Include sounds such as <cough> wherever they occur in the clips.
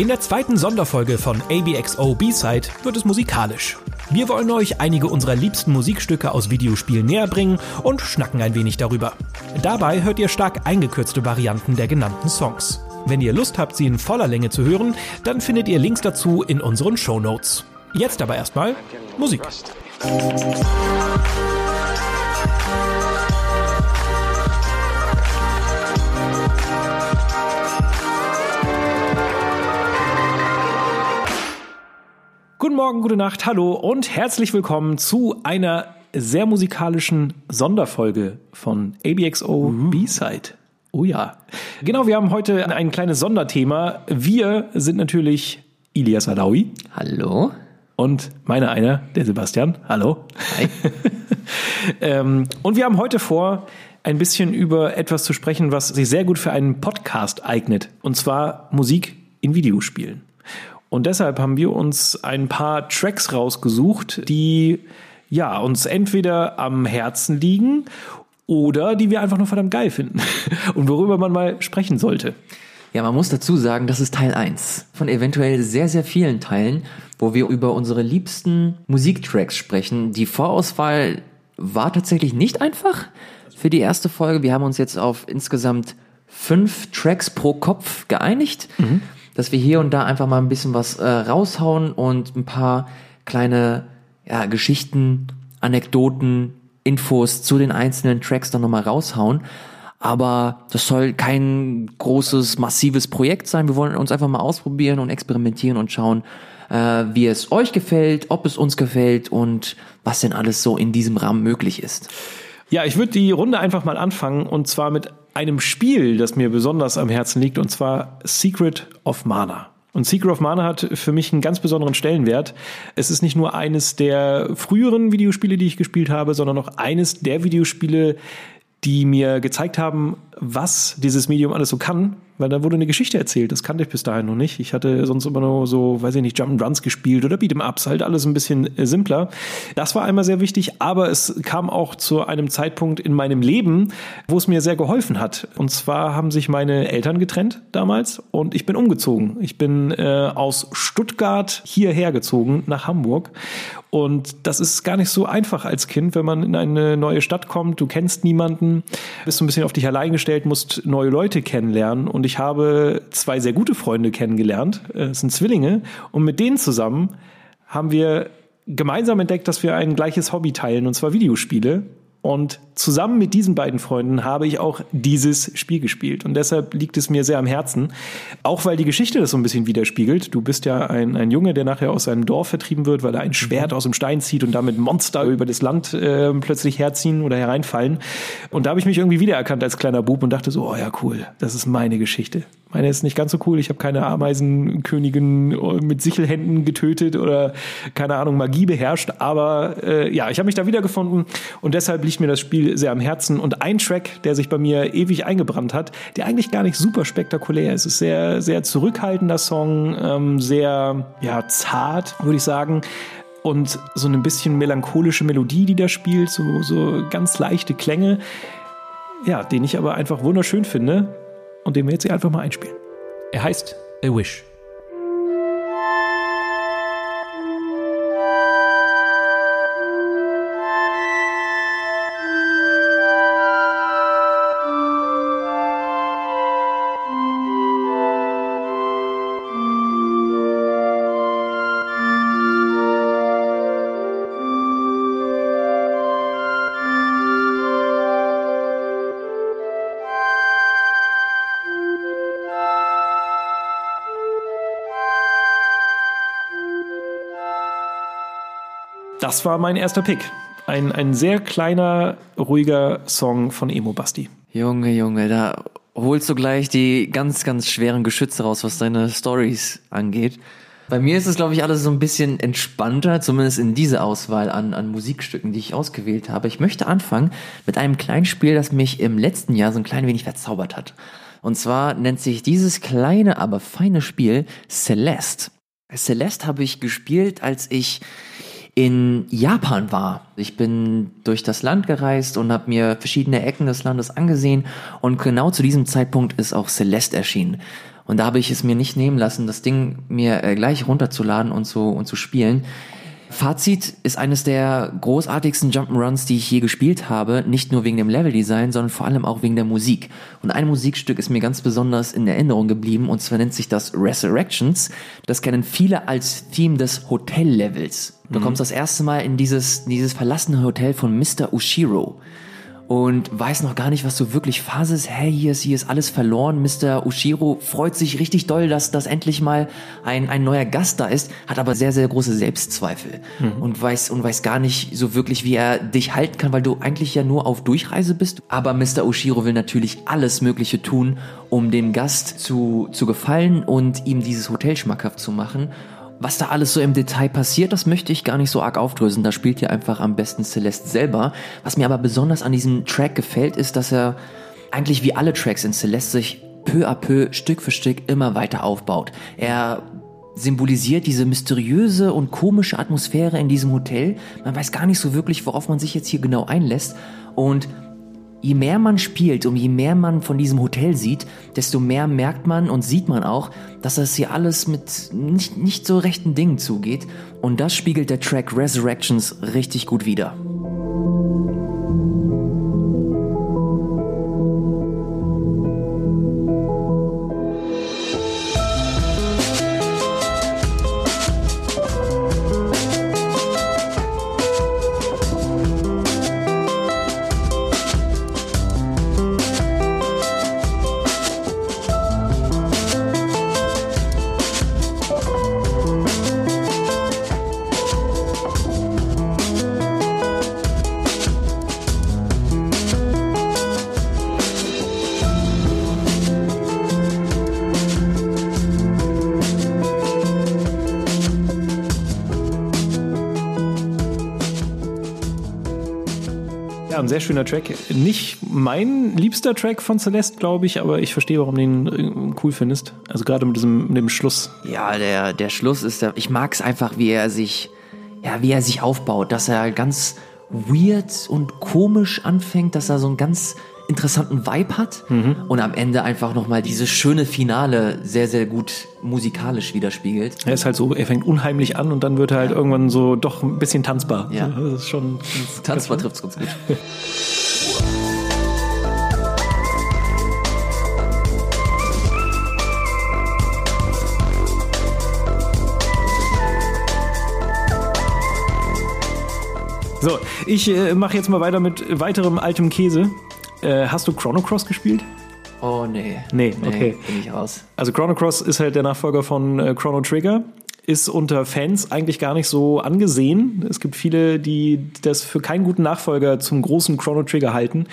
In der zweiten Sonderfolge von ABXO B-Side wird es musikalisch. Wir wollen euch einige unserer liebsten Musikstücke aus Videospielen näher bringen und schnacken ein wenig darüber. Dabei hört ihr stark eingekürzte Varianten der genannten Songs. Wenn ihr Lust habt, sie in voller Länge zu hören, dann findet ihr Links dazu in unseren Show Notes. Jetzt aber erstmal Musik. Guten Morgen, gute Nacht, hallo und herzlich willkommen zu einer sehr musikalischen Sonderfolge von ABXO B-Side. Oh ja. Genau, wir haben heute ein kleines Sonderthema. Wir sind natürlich Ilias Alawi. Hallo. Und meine einer, der Sebastian. Hallo. Hi. <laughs> ähm, und wir haben heute vor, ein bisschen über etwas zu sprechen, was sich sehr gut für einen Podcast eignet. Und zwar Musik in Videospielen. Und deshalb haben wir uns ein paar Tracks rausgesucht, die ja uns entweder am Herzen liegen oder die wir einfach nur verdammt geil finden <laughs> und worüber man mal sprechen sollte. Ja, man muss dazu sagen, das ist Teil 1 von eventuell sehr, sehr vielen Teilen, wo wir über unsere liebsten Musiktracks sprechen. Die Vorauswahl war tatsächlich nicht einfach für die erste Folge. Wir haben uns jetzt auf insgesamt fünf Tracks pro Kopf geeinigt. Mhm dass wir hier und da einfach mal ein bisschen was äh, raushauen und ein paar kleine ja, Geschichten, Anekdoten, Infos zu den einzelnen Tracks dann nochmal raushauen. Aber das soll kein großes, massives Projekt sein. Wir wollen uns einfach mal ausprobieren und experimentieren und schauen, äh, wie es euch gefällt, ob es uns gefällt und was denn alles so in diesem Rahmen möglich ist. Ja, ich würde die Runde einfach mal anfangen und zwar mit einem Spiel, das mir besonders am Herzen liegt, und zwar Secret of Mana. Und Secret of Mana hat für mich einen ganz besonderen Stellenwert. Es ist nicht nur eines der früheren Videospiele, die ich gespielt habe, sondern auch eines der Videospiele, die mir gezeigt haben, was dieses Medium alles so kann, weil da wurde eine Geschichte erzählt. Das kannte ich bis dahin noch nicht. Ich hatte sonst immer nur so, weiß ich nicht, Jump'n'Runs gespielt oder Beat'em'ups, halt alles ein bisschen äh, simpler. Das war einmal sehr wichtig, aber es kam auch zu einem Zeitpunkt in meinem Leben, wo es mir sehr geholfen hat. Und zwar haben sich meine Eltern getrennt damals und ich bin umgezogen. Ich bin äh, aus Stuttgart hierher gezogen nach Hamburg und das ist gar nicht so einfach als Kind, wenn man in eine neue Stadt kommt, du kennst niemanden, bist so ein bisschen auf dich allein gestellt, musst neue Leute kennenlernen. Und ich habe zwei sehr gute Freunde kennengelernt, äh, es sind Zwillinge, und mit denen zusammen haben wir gemeinsam entdeckt, dass wir ein gleiches Hobby teilen, und zwar Videospiele. Und zusammen mit diesen beiden Freunden habe ich auch dieses Spiel gespielt. Und deshalb liegt es mir sehr am Herzen. Auch weil die Geschichte das so ein bisschen widerspiegelt. Du bist ja ein, ein Junge, der nachher aus seinem Dorf vertrieben wird, weil er ein Schwert aus dem Stein zieht und damit Monster über das Land äh, plötzlich herziehen oder hereinfallen. Und da habe ich mich irgendwie wiedererkannt als kleiner Bub und dachte so, oh ja, cool, das ist meine Geschichte. Meine ist nicht ganz so cool. Ich habe keine Ameisenkönigin äh, mit Sichelhänden getötet oder keine Ahnung, Magie beherrscht. Aber äh, ja, ich habe mich da wiedergefunden und deshalb liegt mir das Spiel sehr am Herzen. Und ein Track, der sich bei mir ewig eingebrannt hat, der eigentlich gar nicht super spektakulär ist. Es ist sehr, sehr zurückhaltender Song, ähm, sehr ja, zart, würde ich sagen und so eine bisschen melancholische Melodie, die da spielt, so, so ganz leichte Klänge. Ja, den ich aber einfach wunderschön finde und den wir jetzt hier einfach mal einspielen. Er heißt A Wish. Das war mein erster Pick. Ein, ein sehr kleiner, ruhiger Song von Emo Basti. Junge, Junge, da holst du gleich die ganz, ganz schweren Geschütze raus, was deine Stories angeht. Bei mir ist es, glaube ich, alles so ein bisschen entspannter, zumindest in diese Auswahl an, an Musikstücken, die ich ausgewählt habe. Ich möchte anfangen mit einem kleinen Spiel, das mich im letzten Jahr so ein klein wenig verzaubert hat. Und zwar nennt sich dieses kleine, aber feine Spiel Celeste. Celeste habe ich gespielt, als ich in Japan war. Ich bin durch das Land gereist und habe mir verschiedene Ecken des Landes angesehen und genau zu diesem Zeitpunkt ist auch Celeste erschienen. Und da habe ich es mir nicht nehmen lassen, das Ding mir äh, gleich runterzuladen und zu, und zu spielen. Fazit ist eines der großartigsten Jump'n'Runs, die ich je gespielt habe, nicht nur wegen dem Leveldesign, sondern vor allem auch wegen der Musik. Und ein Musikstück ist mir ganz besonders in Erinnerung geblieben, und zwar nennt sich das Resurrections. Das kennen viele als Theme des Hotellevels. Du mhm. kommst das erste Mal in dieses, dieses verlassene Hotel von Mr. Ushiro und weiß noch gar nicht, was so wirklich Phase ist. Hey, hier ist, hier ist alles verloren. Mr. Ushiro freut sich richtig doll, dass, dass endlich mal ein, ein neuer Gast da ist, hat aber sehr, sehr große Selbstzweifel mhm. und weiß, und weiß gar nicht so wirklich, wie er dich halten kann, weil du eigentlich ja nur auf Durchreise bist. Aber Mr. Ushiro will natürlich alles Mögliche tun, um dem Gast zu, zu gefallen und ihm dieses Hotel schmackhaft zu machen. Was da alles so im Detail passiert, das möchte ich gar nicht so arg aufdrösen. Da spielt ja einfach am besten Celeste selber. Was mir aber besonders an diesem Track gefällt, ist, dass er eigentlich wie alle Tracks in Celeste sich peu à peu, Stück für Stück immer weiter aufbaut. Er symbolisiert diese mysteriöse und komische Atmosphäre in diesem Hotel. Man weiß gar nicht so wirklich, worauf man sich jetzt hier genau einlässt. Und je mehr man spielt und je mehr man von diesem Hotel sieht, desto mehr merkt man und sieht man auch, dass das hier alles mit nicht, nicht so rechten Dingen zugeht. Und das spiegelt der Track Resurrections richtig gut wider. Sehr schöner Track. Nicht mein liebster Track von Celeste, glaube ich, aber ich verstehe, warum du ihn äh, cool findest. Also gerade mit diesem, mit dem Schluss. Ja, der, der Schluss ist der. Ich mag es einfach, wie er sich, ja, wie er sich aufbaut, dass er ganz weird und komisch anfängt, dass er so ein ganz interessanten Vibe hat mhm. und am Ende einfach nochmal dieses schöne Finale sehr, sehr gut musikalisch widerspiegelt. Er ist halt so, er fängt unheimlich an und dann wird er halt ja. irgendwann so doch ein bisschen tanzbar. Ja. das ist schon. tanzbar trifft es ganz gut. <laughs> So, ich äh, mache jetzt mal weiter mit weiterem altem Käse. Äh, hast du Chrono Cross gespielt? Oh nee. Nee, okay. Nee, bin ich raus. Also Chrono Cross ist halt der Nachfolger von äh, Chrono Trigger ist unter Fans eigentlich gar nicht so angesehen. Es gibt viele, die das für keinen guten Nachfolger zum großen Chrono Trigger halten.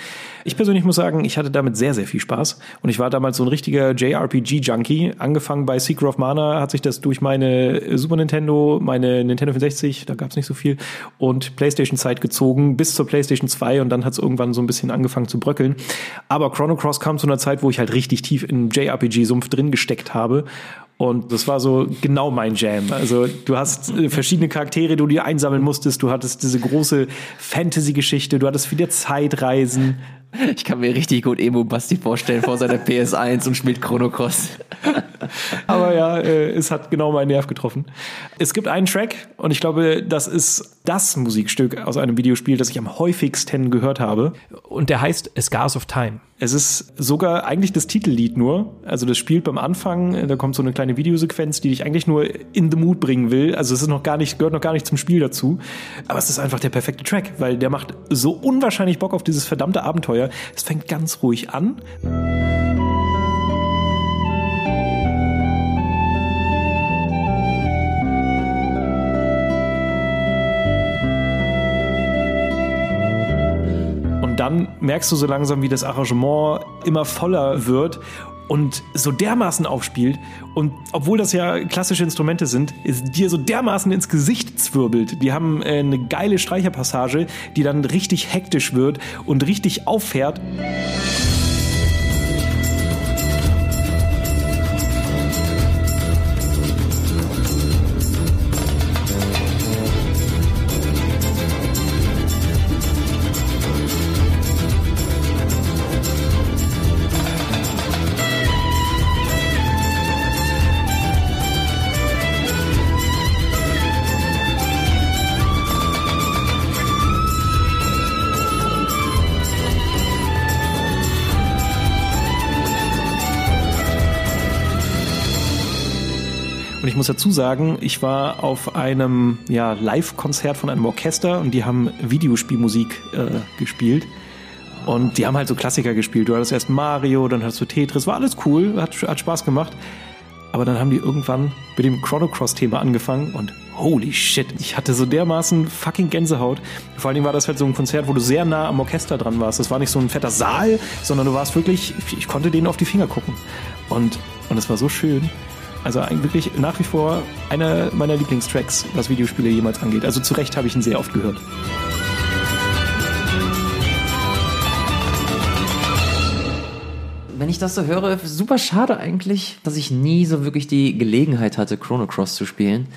Ich persönlich muss sagen, ich hatte damit sehr, sehr viel Spaß. Und ich war damals so ein richtiger JRPG-Junkie. Angefangen bei Secret of Mana hat sich das durch meine Super Nintendo, meine Nintendo 64, da gab es nicht so viel, und PlayStation-Zeit gezogen bis zur PlayStation 2 und dann hat es irgendwann so ein bisschen angefangen zu bröckeln. Aber Chrono Cross kam zu einer Zeit, wo ich halt richtig tief in JRPG-Sumpf drin gesteckt habe und das war so genau mein Jam. Also du hast äh, verschiedene Charaktere, die du dir einsammeln musstest. Du hattest diese große Fantasy-Geschichte. Du hattest wieder Zeitreisen. Ich kann mir richtig gut Emo Basti vorstellen vor seiner PS1 und spielt Chrono Cross. Aber ja, äh, es hat genau meinen Nerv getroffen. Es gibt einen Track und ich glaube, das ist das Musikstück aus einem Videospiel, das ich am häufigsten gehört habe. Und der heißt A Scars of Time. Es ist sogar eigentlich das Titellied nur. Also das spielt beim Anfang, da kommt so eine kleine Videosequenz, die dich eigentlich nur in the mood bringen will. Also es ist noch gar nicht, gehört noch gar nicht zum Spiel dazu. Aber es ist einfach der perfekte Track, weil der macht so unwahrscheinlich Bock auf dieses verdammte Abenteuer. Es fängt ganz ruhig an. Dann merkst du so langsam, wie das Arrangement immer voller wird und so dermaßen aufspielt und obwohl das ja klassische Instrumente sind, ist dir so dermaßen ins Gesicht zwirbelt. Die haben äh, eine geile Streicherpassage, die dann richtig hektisch wird und richtig auffährt. Dazu sagen, ich war auf einem ja, Live-Konzert von einem Orchester und die haben Videospielmusik äh, gespielt. Und die haben halt so Klassiker gespielt. Du hattest erst Mario, dann hattest du Tetris, war alles cool, hat, hat Spaß gemacht. Aber dann haben die irgendwann mit dem Chrono Cross-Thema angefangen und holy shit, ich hatte so dermaßen fucking Gänsehaut. Vor allen Dingen war das halt so ein Konzert, wo du sehr nah am Orchester dran warst. Das war nicht so ein fetter Saal, sondern du warst wirklich, ich konnte denen auf die Finger gucken. Und, und es war so schön. Also wirklich nach wie vor einer meiner Lieblingstracks, was Videospiele jemals angeht. Also zu Recht habe ich ihn sehr oft gehört. wenn ich das so höre, super schade eigentlich, dass ich nie so wirklich die Gelegenheit hatte, Chrono Cross zu spielen,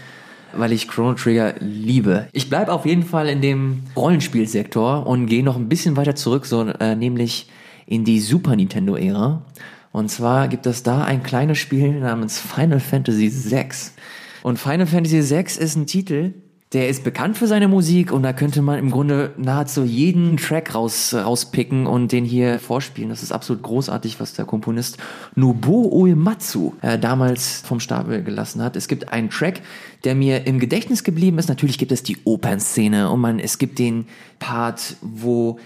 weil ich Chrono Trigger liebe. Ich bleibe auf jeden Fall in dem Rollenspielsektor und gehe noch ein bisschen weiter zurück, so äh, nämlich in die Super Nintendo Ära. Und zwar gibt es da ein kleines Spiel namens Final Fantasy VI. Und Final Fantasy VI ist ein Titel, der ist bekannt für seine Musik und da könnte man im Grunde nahezu jeden Track raus, rauspicken und den hier vorspielen. Das ist absolut großartig, was der Komponist Nobuo Uematsu äh, damals vom Stapel gelassen hat. Es gibt einen Track, der mir im Gedächtnis geblieben ist. Natürlich gibt es die Opernszene und man, es gibt den Part, wo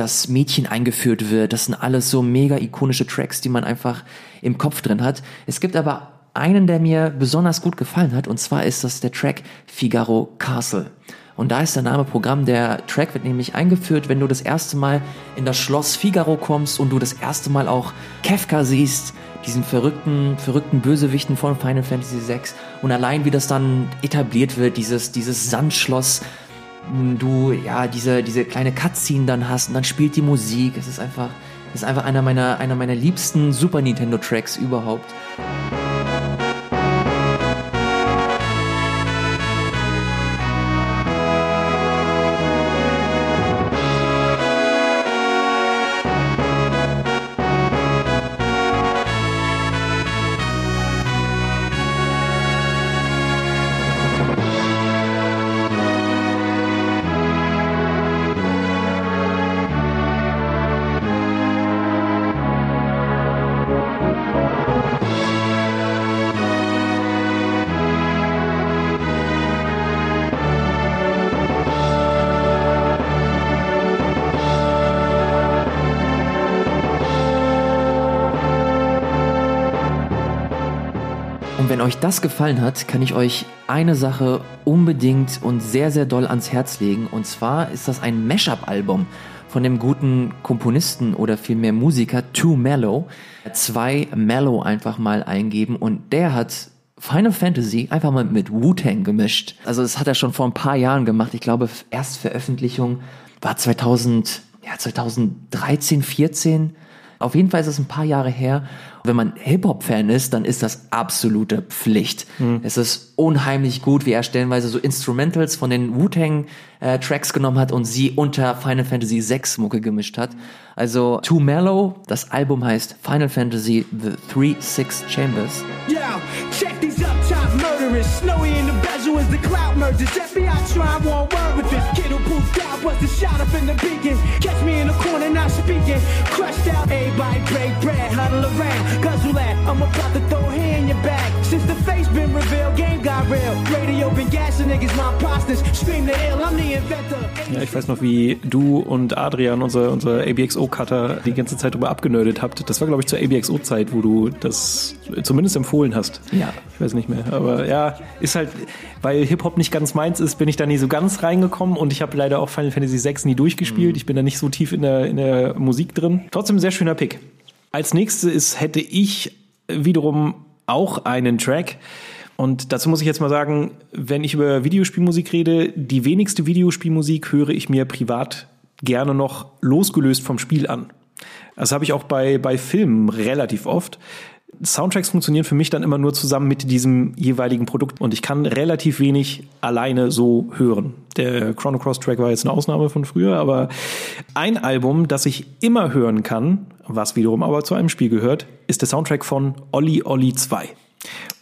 das Mädchen eingeführt wird. Das sind alles so mega ikonische Tracks, die man einfach im Kopf drin hat. Es gibt aber einen, der mir besonders gut gefallen hat, und zwar ist das der Track Figaro Castle. Und da ist der Name Programm. Der Track wird nämlich eingeführt, wenn du das erste Mal in das Schloss Figaro kommst und du das erste Mal auch Kefka siehst, diesen verrückten, verrückten Bösewichten von Final Fantasy VI. Und allein wie das dann etabliert wird, dieses, dieses Sandschloss, du ja diese, diese kleine Cutscene dann hast und dann spielt die Musik. Es ist einfach, ist einfach einer meiner, einer meiner liebsten Super Nintendo Tracks überhaupt. Wenn euch das gefallen hat, kann ich euch eine Sache unbedingt und sehr, sehr doll ans Herz legen. Und zwar ist das ein Mashup-Album von dem guten Komponisten oder vielmehr Musiker Too Mellow. Zwei Mellow einfach mal eingeben und der hat Final Fantasy einfach mal mit Wu-Tang gemischt. Also das hat er schon vor ein paar Jahren gemacht. Ich glaube, Erstveröffentlichung war 2000, ja, 2013, 14. Auf jeden Fall ist es ein paar Jahre her. Wenn man Hip-Hop-Fan ist, dann ist das absolute Pflicht. Mhm. Es ist unheimlich gut, wie er stellenweise so Instrumentals von den Wu-Tang-Tracks äh, genommen hat und sie unter Final Fantasy VI Mucke gemischt hat. Also Too Mellow, das Album heißt Final Fantasy The Three Six Chambers. Yo, check these up top murderers. Snowy in the bezel as the cloud merges. FBI try one word with this kid who pooped out. Was the shot up in the beacon. Catch me in the corner not speaking. Crushed out, everybody break bread, huddle around. Guzzle that, I'm about to throw hair in your back. Since the face been revealed, game got real. Radio been gassing niggas, my imposters. Scream the ill, I'm the inventor. Ja, ich weiß noch, wie du und Adrian, unser, unser ABXO Cutter die ganze Zeit darüber abgenördet habt. Das war, glaube ich, zur ABXO-Zeit, wo du das zumindest empfohlen hast. Ja. Ich weiß nicht mehr. Aber ja, ist halt, weil Hip-Hop nicht ganz meins ist, bin ich da nie so ganz reingekommen und ich habe leider auch Final Fantasy VI nie durchgespielt. Mhm. Ich bin da nicht so tief in der, in der Musik drin. Trotzdem ein sehr schöner Pick. Als nächstes hätte ich wiederum auch einen Track. Und dazu muss ich jetzt mal sagen, wenn ich über Videospielmusik rede, die wenigste Videospielmusik höre ich mir privat gerne noch losgelöst vom Spiel an. Das habe ich auch bei, bei Filmen relativ oft. Soundtracks funktionieren für mich dann immer nur zusammen mit diesem jeweiligen Produkt und ich kann relativ wenig alleine so hören. Der Chrono Cross Track war jetzt eine Ausnahme von früher, aber ein Album, das ich immer hören kann, was wiederum aber zu einem Spiel gehört, ist der Soundtrack von Olli Olli 2.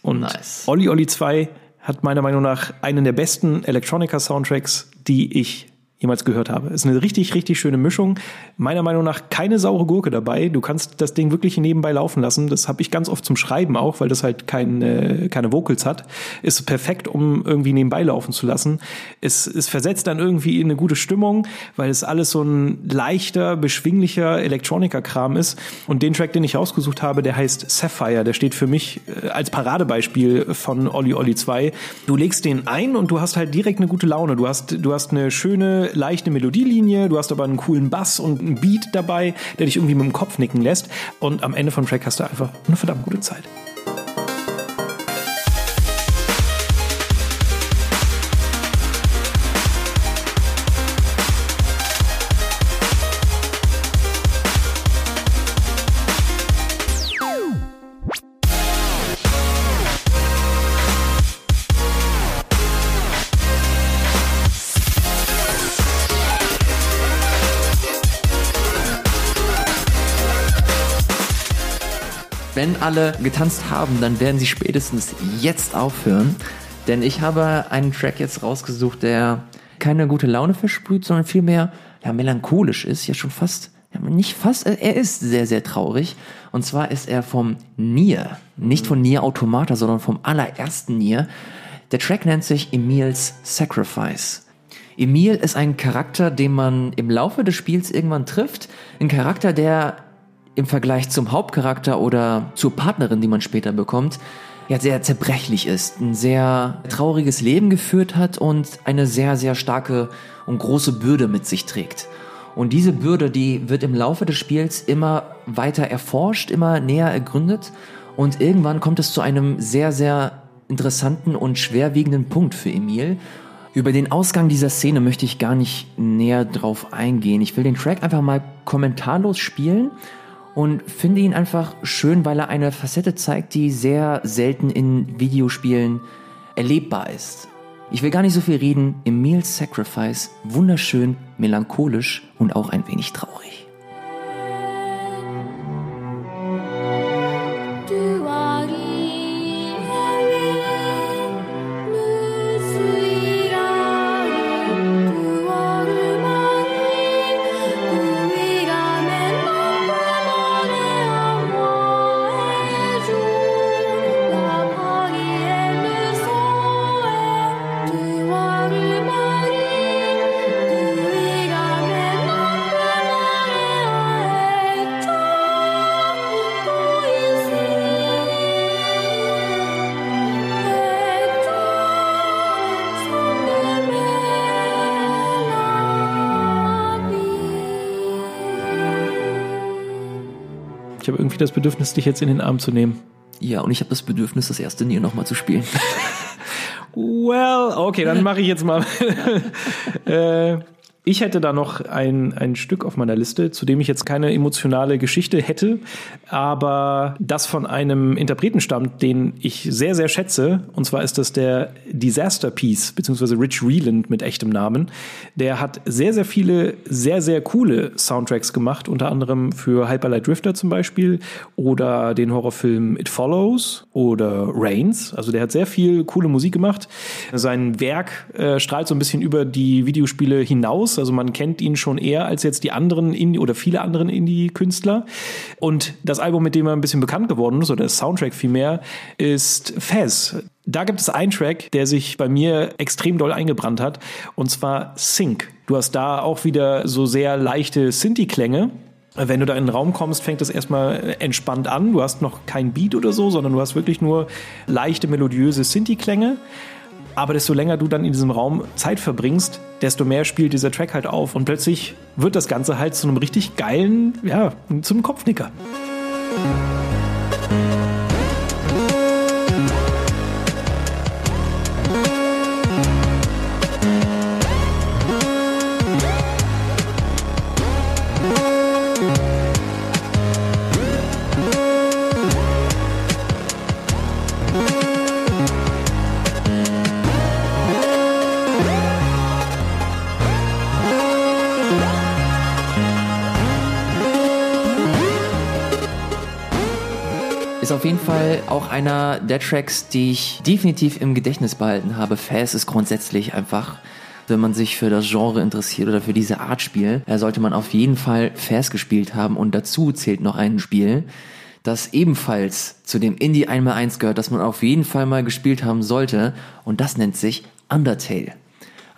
Und nice. Olli Olli 2 hat meiner Meinung nach einen der besten Electronica Soundtracks, die ich jemals gehört habe. Ist eine richtig, richtig schöne Mischung. Meiner Meinung nach keine saure Gurke dabei. Du kannst das Ding wirklich nebenbei laufen lassen. Das habe ich ganz oft zum Schreiben auch, weil das halt kein, äh, keine Vocals hat. Ist perfekt, um irgendwie nebenbei laufen zu lassen. Es, es versetzt dann irgendwie in eine gute Stimmung, weil es alles so ein leichter, beschwinglicher Elektroniker-Kram ist. Und den Track, den ich ausgesucht habe, der heißt Sapphire. Der steht für mich äh, als Paradebeispiel von Olli Olli 2. Du legst den ein und du hast halt direkt eine gute Laune. Du hast, du hast eine schöne leichte Melodielinie, du hast aber einen coolen Bass und einen Beat dabei, der dich irgendwie mit dem Kopf nicken lässt. Und am Ende vom Track hast du einfach eine verdammt gute Zeit. Wenn alle getanzt haben, dann werden sie spätestens jetzt aufhören. Denn ich habe einen Track jetzt rausgesucht, der keine gute Laune versprüht, sondern vielmehr ja, melancholisch ist, ja schon fast, ja, nicht fast, er ist sehr, sehr traurig. Und zwar ist er vom Nier, nicht von Nier Automata, sondern vom allerersten Nier. Der Track nennt sich Emils Sacrifice. Emil ist ein Charakter, den man im Laufe des Spiels irgendwann trifft. Ein Charakter, der im Vergleich zum Hauptcharakter oder zur Partnerin, die man später bekommt, ja sehr zerbrechlich ist, ein sehr trauriges Leben geführt hat und eine sehr, sehr starke und große Bürde mit sich trägt. Und diese Bürde, die wird im Laufe des Spiels immer weiter erforscht, immer näher ergründet und irgendwann kommt es zu einem sehr, sehr interessanten und schwerwiegenden Punkt für Emil. Über den Ausgang dieser Szene möchte ich gar nicht näher drauf eingehen. Ich will den Track einfach mal kommentarlos spielen und finde ihn einfach schön, weil er eine Facette zeigt, die sehr selten in Videospielen erlebbar ist. Ich will gar nicht so viel reden. Emil's Sacrifice, wunderschön, melancholisch und auch ein wenig traurig. Habe irgendwie das Bedürfnis, dich jetzt in den Arm zu nehmen. Ja, und ich habe das Bedürfnis, das erste Nier nochmal zu spielen. <laughs> Well, okay, dann mache ich jetzt mal. <laughs> äh, ich hätte da noch ein, ein Stück auf meiner Liste, zu dem ich jetzt keine emotionale Geschichte hätte, aber das von einem Interpreten stammt, den ich sehr, sehr schätze. Und zwar ist das der Disaster Piece, beziehungsweise Rich Reland mit echtem Namen. Der hat sehr, sehr viele, sehr, sehr coole Soundtracks gemacht, unter anderem für Hyperlight Drifter zum Beispiel oder den Horrorfilm It Follows oder Rains. Also der hat sehr viel coole Musik gemacht. Sein Werk äh, strahlt so ein bisschen über die Videospiele hinaus also man kennt ihn schon eher als jetzt die anderen Indie oder viele anderen Indie-Künstler. Und das Album, mit dem er ein bisschen bekannt geworden ist, oder das Soundtrack vielmehr, ist Fez. Da gibt es einen Track, der sich bei mir extrem doll eingebrannt hat, und zwar Sync. Du hast da auch wieder so sehr leichte Synthi-Klänge. Wenn du da in den Raum kommst, fängt es erstmal entspannt an. Du hast noch kein Beat oder so, sondern du hast wirklich nur leichte, melodiöse Synthi-Klänge. Aber desto länger du dann in diesem Raum Zeit verbringst, desto mehr spielt dieser Track halt auf. Und plötzlich wird das Ganze halt zu einem richtig geilen, ja, zum Kopfnicker. Ist auf jeden Fall auch einer der Tracks, die ich definitiv im Gedächtnis behalten habe. Fast ist grundsätzlich einfach wenn man sich für das Genre interessiert oder für diese Art Spiel, sollte man auf jeden Fall Fast gespielt haben und dazu zählt noch ein Spiel, das ebenfalls zu dem Indie 1x1 gehört, das man auf jeden Fall mal gespielt haben sollte und das nennt sich Undertale.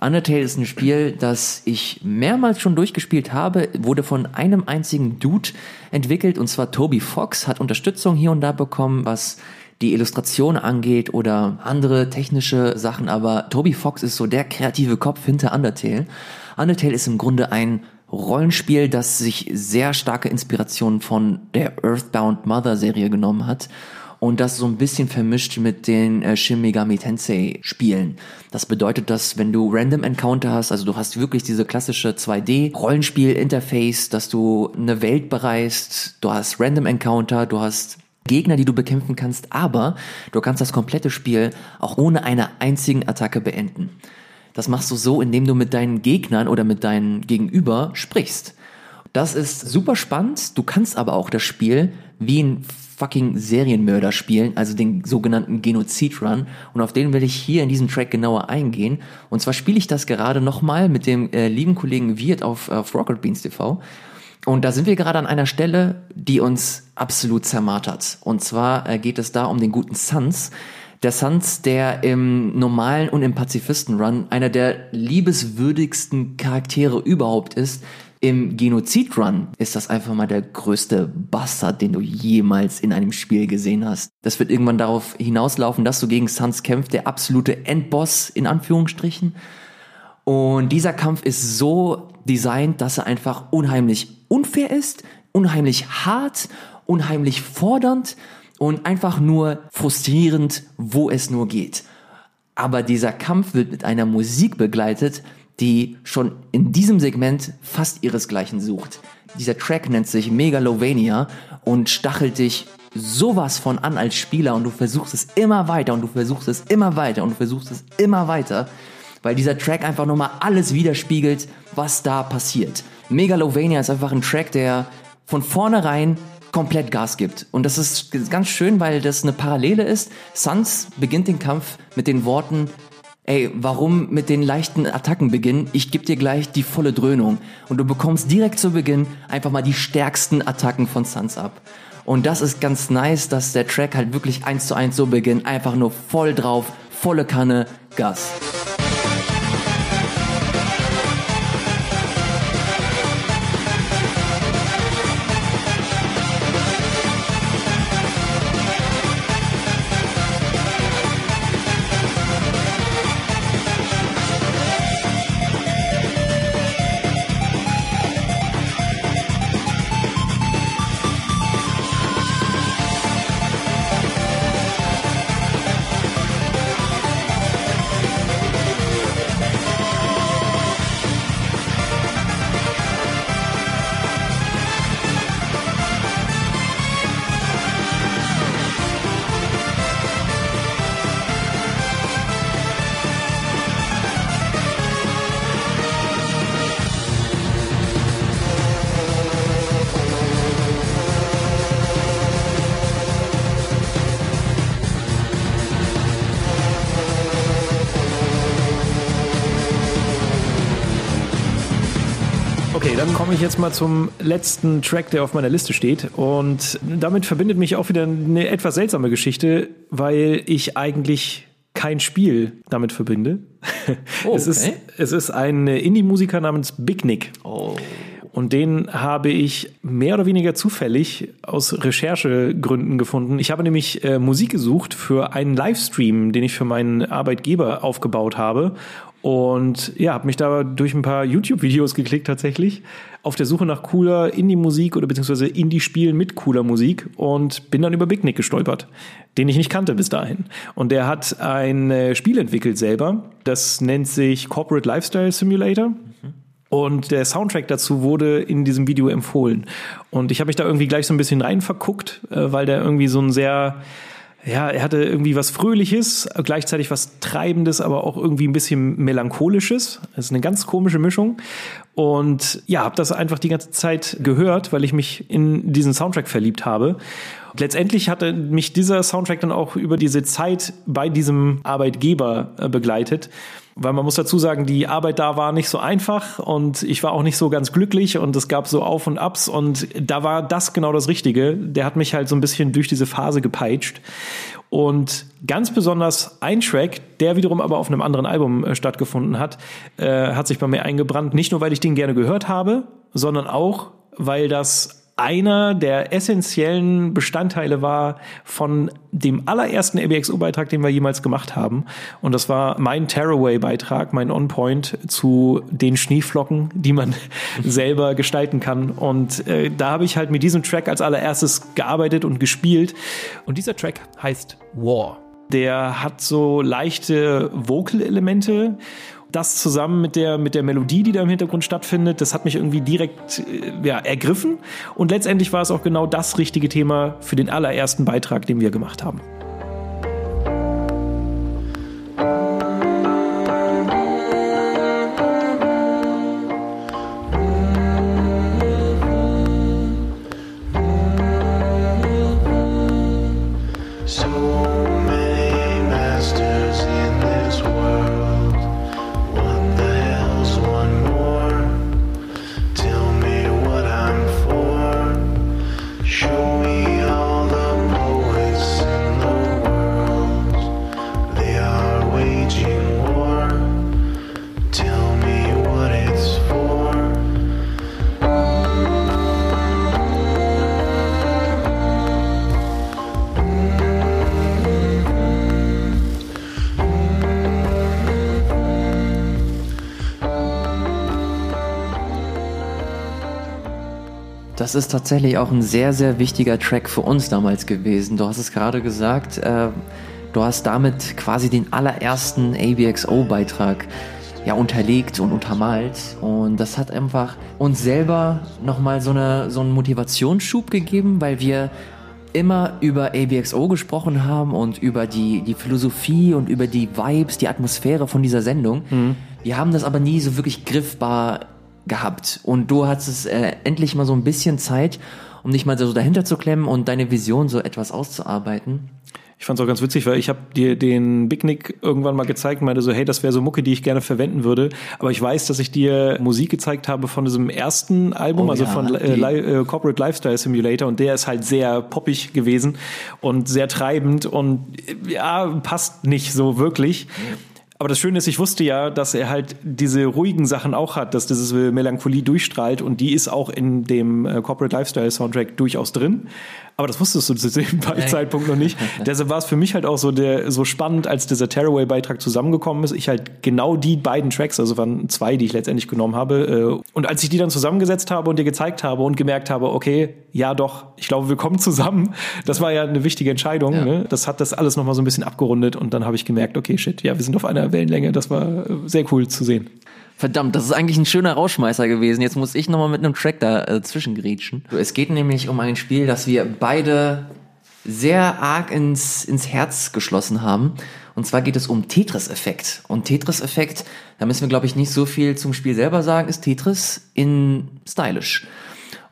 Undertale ist ein Spiel, das ich mehrmals schon durchgespielt habe, wurde von einem einzigen Dude entwickelt und zwar Toby Fox, hat Unterstützung hier und da bekommen, was die Illustration angeht oder andere technische Sachen, aber Toby Fox ist so der kreative Kopf hinter Undertale. Undertale ist im Grunde ein Rollenspiel, das sich sehr starke Inspirationen von der Earthbound Mother Serie genommen hat und das so ein bisschen vermischt mit den äh, Shin Megami Tensei Spielen. Das bedeutet, dass wenn du Random Encounter hast, also du hast wirklich diese klassische 2D Rollenspiel Interface, dass du eine Welt bereist, du hast Random Encounter, du hast Gegner, die du bekämpfen kannst, aber du kannst das komplette Spiel auch ohne eine einzigen Attacke beenden. Das machst du so, indem du mit deinen Gegnern oder mit deinem Gegenüber sprichst. Das ist super spannend. Du kannst aber auch das Spiel wie ein fucking Serienmörder spielen, also den sogenannten Genozid-Run. Und auf den will ich hier in diesem Track genauer eingehen. Und zwar spiele ich das gerade nochmal mit dem äh, lieben Kollegen Wirt auf, auf Rocket Beans TV. Und da sind wir gerade an einer Stelle, die uns absolut zermartert. Und zwar äh, geht es da um den guten Suns. Der Suns, der im normalen und im Pazifisten-Run einer der liebeswürdigsten Charaktere überhaupt ist. Im Genozid-Run ist das einfach mal der größte Bastard, den du jemals in einem Spiel gesehen hast. Das wird irgendwann darauf hinauslaufen, dass du gegen Suns kämpfst, der absolute Endboss in Anführungsstrichen. Und dieser Kampf ist so designt, dass er einfach unheimlich unfair ist, unheimlich hart, unheimlich fordernd und einfach nur frustrierend, wo es nur geht. Aber dieser Kampf wird mit einer Musik begleitet, die schon in diesem Segment fast ihresgleichen sucht. Dieser Track nennt sich Megalovania und stachelt dich sowas von an als Spieler und du versuchst es immer weiter und du versuchst es immer weiter und du versuchst es immer weiter, weil dieser Track einfach nochmal alles widerspiegelt, was da passiert. Megalovania ist einfach ein Track, der von vornherein komplett Gas gibt. Und das ist ganz schön, weil das eine Parallele ist. Sans beginnt den Kampf mit den Worten, ey, warum mit den leichten Attacken beginnen? Ich gebe dir gleich die volle Dröhnung. Und du bekommst direkt zu Beginn einfach mal die stärksten Attacken von Sans ab. Und das ist ganz nice, dass der Track halt wirklich eins zu eins so beginnt. Einfach nur voll drauf, volle Kanne, Gas. Komme ich jetzt mal zum letzten Track, der auf meiner Liste steht. Und damit verbindet mich auch wieder eine etwas seltsame Geschichte, weil ich eigentlich kein Spiel damit verbinde. Oh, <laughs> es, ist, es ist ein Indie-Musiker namens Big Nick. Oh. Und den habe ich mehr oder weniger zufällig aus Recherchegründen gefunden. Ich habe nämlich äh, Musik gesucht für einen Livestream, den ich für meinen Arbeitgeber aufgebaut habe. Und ja, habe mich da durch ein paar YouTube-Videos geklickt tatsächlich, auf der Suche nach cooler Indie-Musik oder beziehungsweise Indie-Spielen mit cooler Musik und bin dann über Big Nick gestolpert, den ich nicht kannte bis dahin. Und der hat ein äh, Spiel entwickelt selber, das nennt sich Corporate Lifestyle Simulator. Mhm. Und der Soundtrack dazu wurde in diesem Video empfohlen. Und ich habe mich da irgendwie gleich so ein bisschen rein verguckt, äh, weil der irgendwie so ein sehr ja, er hatte irgendwie was Fröhliches, gleichzeitig was Treibendes, aber auch irgendwie ein bisschen Melancholisches. Das ist eine ganz komische Mischung. Und ja, habe das einfach die ganze Zeit gehört, weil ich mich in diesen Soundtrack verliebt habe. Und letztendlich hatte mich dieser Soundtrack dann auch über diese Zeit bei diesem Arbeitgeber äh, begleitet, weil man muss dazu sagen, die Arbeit da war nicht so einfach und ich war auch nicht so ganz glücklich und es gab so Auf und Abs und da war das genau das Richtige. Der hat mich halt so ein bisschen durch diese Phase gepeitscht und ganz besonders ein Track, der wiederum aber auf einem anderen Album äh, stattgefunden hat, äh, hat sich bei mir eingebrannt. Nicht nur, weil ich den gerne gehört habe, sondern auch, weil das einer der essentiellen Bestandteile war von dem allerersten ABXU-Beitrag, den wir jemals gemacht haben. Und das war mein Tearaway-Beitrag, mein On-Point zu den Schneeflocken, die man <laughs> selber gestalten kann. Und äh, da habe ich halt mit diesem Track als allererstes gearbeitet und gespielt. Und dieser Track heißt War. Der hat so leichte Vocal-Elemente das zusammen mit der, mit der Melodie, die da im Hintergrund stattfindet, das hat mich irgendwie direkt äh, ja, ergriffen. Und letztendlich war es auch genau das richtige Thema für den allerersten Beitrag, den wir gemacht haben. Das ist tatsächlich auch ein sehr, sehr wichtiger Track für uns damals gewesen. Du hast es gerade gesagt, äh, du hast damit quasi den allerersten ABXO-Beitrag ja unterlegt und untermalt und das hat einfach uns selber nochmal so, eine, so einen Motivationsschub gegeben, weil wir immer über ABXO gesprochen haben und über die, die Philosophie und über die Vibes, die Atmosphäre von dieser Sendung. Mhm. Wir haben das aber nie so wirklich griffbar gehabt. Und du hattest äh, endlich mal so ein bisschen Zeit, um dich mal so dahinter zu klemmen und deine Vision so etwas auszuarbeiten. Ich fand es auch ganz witzig, weil ich habe dir den Big Nick irgendwann mal gezeigt und meinte so, hey, das wäre so Mucke, die ich gerne verwenden würde. Aber ich weiß, dass ich dir Musik gezeigt habe von diesem ersten Album, oh, also ja, von äh, äh, Corporate Lifestyle Simulator und der ist halt sehr poppig gewesen und sehr treibend und äh, ja, passt nicht so wirklich. Aber das Schöne ist, ich wusste ja, dass er halt diese ruhigen Sachen auch hat, dass diese Melancholie durchstrahlt und die ist auch in dem äh, Corporate Lifestyle Soundtrack durchaus drin. Aber das wusstest du zu dem <laughs> Zeitpunkt noch nicht. Deshalb war es für mich halt auch so der so spannend, als dieser Tearaway-Beitrag zusammengekommen ist. Ich halt genau die beiden Tracks, also waren zwei, die ich letztendlich genommen habe. Äh, und als ich die dann zusammengesetzt habe und dir gezeigt habe und gemerkt habe, okay, ja doch, ich glaube, wir kommen zusammen. Das war ja eine wichtige Entscheidung. Ja. Ne? Das hat das alles nochmal so ein bisschen abgerundet und dann habe ich gemerkt, okay, shit, ja, wir sind auf einer Wellenlänge. Das war äh, sehr cool zu sehen. Verdammt, das ist eigentlich ein schöner Rausschmeißer gewesen. Jetzt muss ich nochmal mit einem Track da äh, zwischengrätschen. Es geht nämlich um ein Spiel, das wir beide sehr arg ins, ins Herz geschlossen haben. Und zwar geht es um Tetris-Effekt. Und Tetris-Effekt, da müssen wir, glaube ich, nicht so viel zum Spiel selber sagen, ist Tetris in stylisch.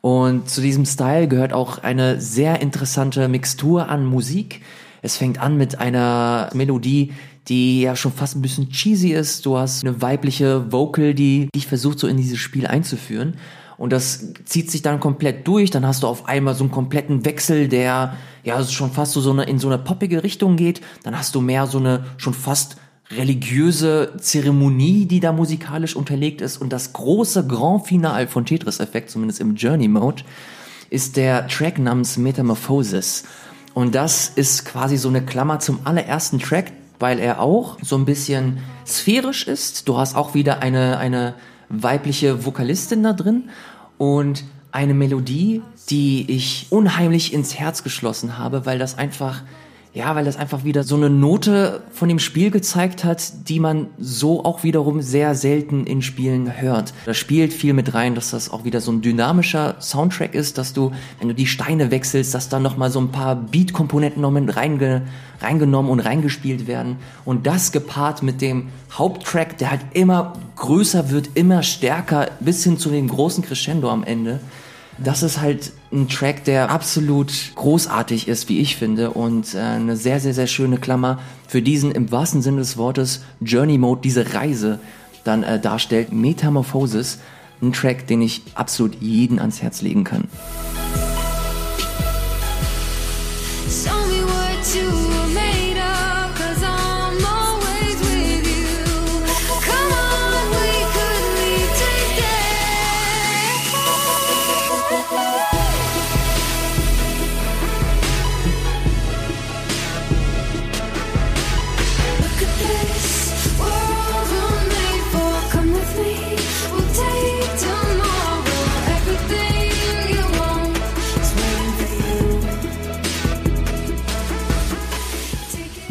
Und zu diesem Style gehört auch eine sehr interessante Mixtur an Musik. Es fängt an mit einer Melodie, die ja schon fast ein bisschen cheesy ist. Du hast eine weibliche Vocal, die dich versucht, so in dieses Spiel einzuführen. Und das zieht sich dann komplett durch. Dann hast du auf einmal so einen kompletten Wechsel, der ja schon fast so, eine, in so eine poppige Richtung geht. Dann hast du mehr so eine schon fast religiöse Zeremonie, die da musikalisch unterlegt ist. Und das große Grand Final von Tetris Effect, zumindest im Journey Mode, ist der Track namens Metamorphosis. Und das ist quasi so eine Klammer zum allerersten Track, weil er auch so ein bisschen sphärisch ist. Du hast auch wieder eine, eine weibliche Vokalistin da drin und eine Melodie, die ich unheimlich ins Herz geschlossen habe, weil das einfach ja, weil das einfach wieder so eine Note von dem Spiel gezeigt hat, die man so auch wiederum sehr selten in Spielen hört. Da spielt viel mit rein, dass das auch wieder so ein dynamischer Soundtrack ist, dass du, wenn du die Steine wechselst, dass da nochmal so ein paar Beat-Komponenten noch mit reinge reingenommen und reingespielt werden. Und das gepaart mit dem Haupttrack, der halt immer größer wird, immer stärker, bis hin zu dem großen Crescendo am Ende. Das ist halt ein Track, der absolut großartig ist, wie ich finde, und äh, eine sehr, sehr, sehr schöne Klammer für diesen im wahrsten Sinne des Wortes Journey Mode, diese Reise dann äh, darstellt. Metamorphosis, ein Track, den ich absolut jeden ans Herz legen kann.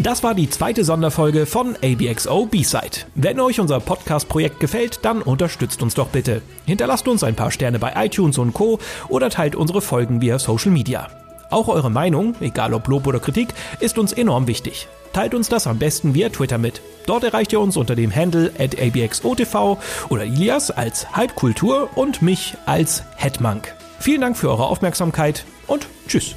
Das war die zweite Sonderfolge von ABXO B-Side. Wenn euch unser Podcast-Projekt gefällt, dann unterstützt uns doch bitte. Hinterlasst uns ein paar Sterne bei iTunes und Co. oder teilt unsere Folgen via Social Media. Auch eure Meinung, egal ob Lob oder Kritik, ist uns enorm wichtig. Teilt uns das am besten via Twitter mit. Dort erreicht ihr uns unter dem Handle at abxotv oder Ilias als Halbkultur und mich als Headmonk. Vielen Dank für eure Aufmerksamkeit und tschüss.